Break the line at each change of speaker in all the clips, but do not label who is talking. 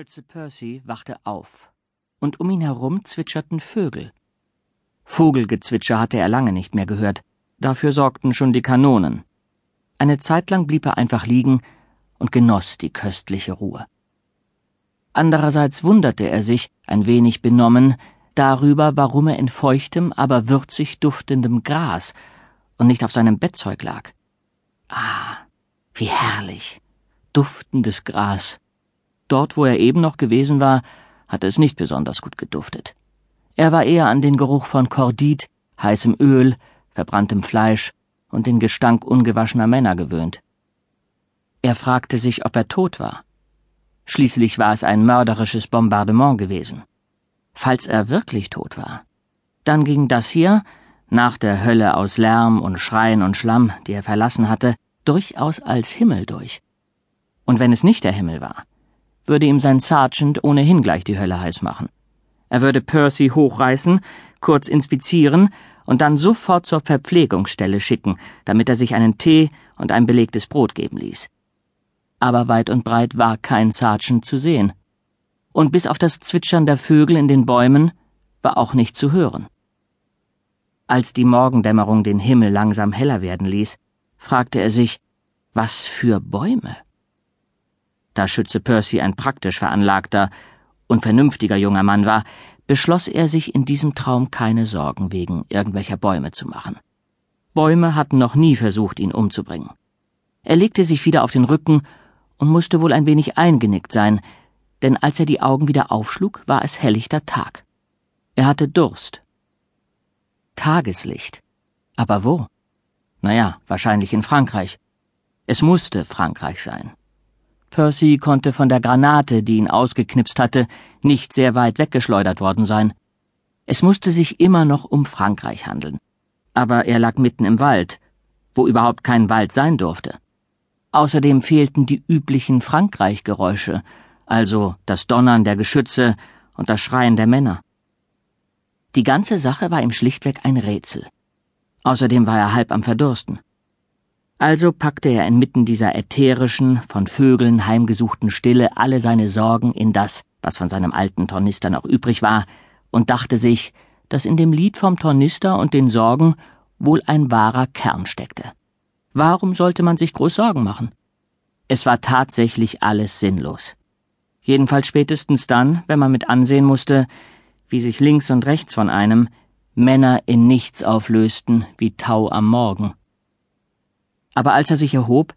Schütze Percy wachte auf, und um ihn herum zwitscherten Vögel. Vogelgezwitscher hatte er lange nicht mehr gehört, dafür sorgten schon die Kanonen. Eine Zeit lang blieb er einfach liegen und genoss die köstliche Ruhe. Andererseits wunderte er sich, ein wenig benommen, darüber, warum er in feuchtem, aber würzig duftendem Gras und nicht auf seinem Bettzeug lag. Ah, wie herrlich. Duftendes Gras Dort, wo er eben noch gewesen war, hatte es nicht besonders gut geduftet. Er war eher an den Geruch von Kordit, heißem Öl, verbranntem Fleisch und den Gestank ungewaschener Männer gewöhnt. Er fragte sich, ob er tot war. Schließlich war es ein mörderisches Bombardement gewesen. Falls er wirklich tot war, dann ging das hier, nach der Hölle aus Lärm und Schreien und Schlamm, die er verlassen hatte, durchaus als Himmel durch. Und wenn es nicht der Himmel war, würde ihm sein Sergeant ohnehin gleich die Hölle heiß machen. Er würde Percy hochreißen, kurz inspizieren und dann sofort zur Verpflegungsstelle schicken, damit er sich einen Tee und ein belegtes Brot geben ließ. Aber weit und breit war kein Sergeant zu sehen. Und bis auf das Zwitschern der Vögel in den Bäumen war auch nicht zu hören. Als die Morgendämmerung den Himmel langsam heller werden ließ, fragte er sich, was für Bäume? Da Schütze Percy ein praktisch veranlagter und vernünftiger junger Mann war, beschloss er sich in diesem Traum keine Sorgen wegen irgendwelcher Bäume zu machen. Bäume hatten noch nie versucht, ihn umzubringen. Er legte sich wieder auf den Rücken und musste wohl ein wenig eingenickt sein, denn als er die Augen wieder aufschlug, war es helllichter Tag. Er hatte Durst. Tageslicht. Aber wo? Naja, wahrscheinlich in Frankreich. Es musste Frankreich sein. Percy konnte von der Granate, die ihn ausgeknipst hatte, nicht sehr weit weggeschleudert worden sein. Es musste sich immer noch um Frankreich handeln. Aber er lag mitten im Wald, wo überhaupt kein Wald sein durfte. Außerdem fehlten die üblichen Frankreich-Geräusche, also das Donnern der Geschütze und das Schreien der Männer. Die ganze Sache war ihm schlichtweg ein Rätsel. Außerdem war er halb am Verdursten. Also packte er inmitten dieser ätherischen, von Vögeln heimgesuchten Stille alle seine Sorgen in das, was von seinem alten Tornister noch übrig war, und dachte sich, dass in dem Lied vom Tornister und den Sorgen wohl ein wahrer Kern steckte. Warum sollte man sich groß Sorgen machen? Es war tatsächlich alles sinnlos. Jedenfalls spätestens dann, wenn man mit ansehen musste, wie sich links und rechts von einem Männer in nichts auflösten wie Tau am Morgen aber als er sich erhob,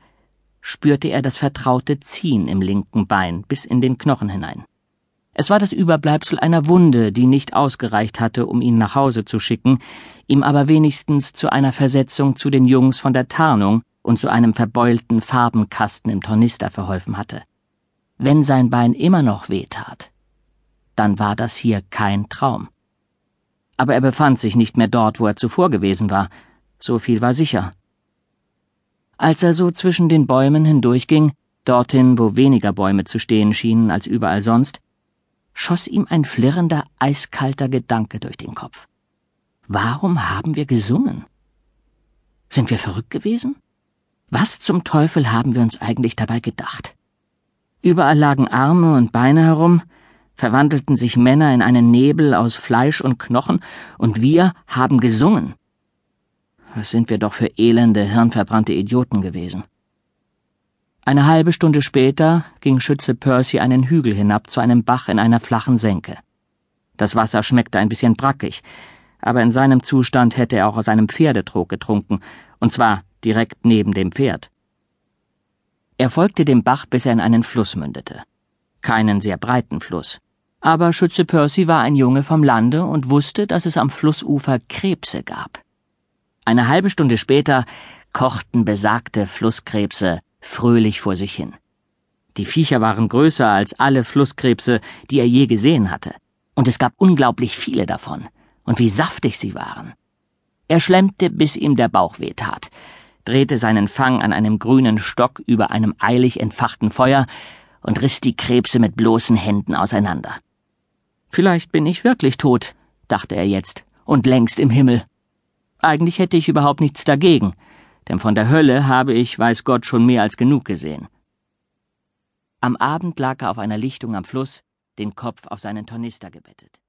spürte er das vertraute Ziehen im linken Bein bis in den Knochen hinein. Es war das Überbleibsel einer Wunde, die nicht ausgereicht hatte, um ihn nach Hause zu schicken, ihm aber wenigstens zu einer Versetzung zu den Jungs von der Tarnung und zu einem verbeulten Farbenkasten im Tornister verholfen hatte. Wenn sein Bein immer noch wehtat, dann war das hier kein Traum. Aber er befand sich nicht mehr dort, wo er zuvor gewesen war, so viel war sicher. Als er so zwischen den Bäumen hindurchging, dorthin, wo weniger Bäume zu stehen schienen als überall sonst, schoss ihm ein flirrender, eiskalter Gedanke durch den Kopf. Warum haben wir gesungen? Sind wir verrückt gewesen? Was zum Teufel haben wir uns eigentlich dabei gedacht? Überall lagen Arme und Beine herum, verwandelten sich Männer in einen Nebel aus Fleisch und Knochen, und wir haben gesungen. Was sind wir doch für elende, hirnverbrannte Idioten gewesen. Eine halbe Stunde später ging Schütze Percy einen Hügel hinab zu einem Bach in einer flachen Senke. Das Wasser schmeckte ein bisschen brackig, aber in seinem Zustand hätte er auch aus einem Pferdetrog getrunken, und zwar direkt neben dem Pferd. Er folgte dem Bach, bis er in einen Fluss mündete. Keinen sehr breiten Fluss. Aber Schütze Percy war ein Junge vom Lande und wusste, dass es am Flussufer Krebse gab. Eine halbe Stunde später kochten besagte Flusskrebse fröhlich vor sich hin. Die Viecher waren größer als alle Flusskrebse, die er je gesehen hatte, und es gab unglaublich viele davon, und wie saftig sie waren. Er schlemmte, bis ihm der Bauch wehtat, drehte seinen Fang an einem grünen Stock über einem eilig entfachten Feuer und riss die Krebse mit bloßen Händen auseinander. Vielleicht bin ich wirklich tot, dachte er jetzt, und längst im Himmel. Eigentlich hätte ich überhaupt nichts dagegen, denn von der Hölle habe ich, weiß Gott, schon mehr als genug gesehen. Am Abend lag er auf einer Lichtung am Fluss, den Kopf auf seinen Tornister gebettet.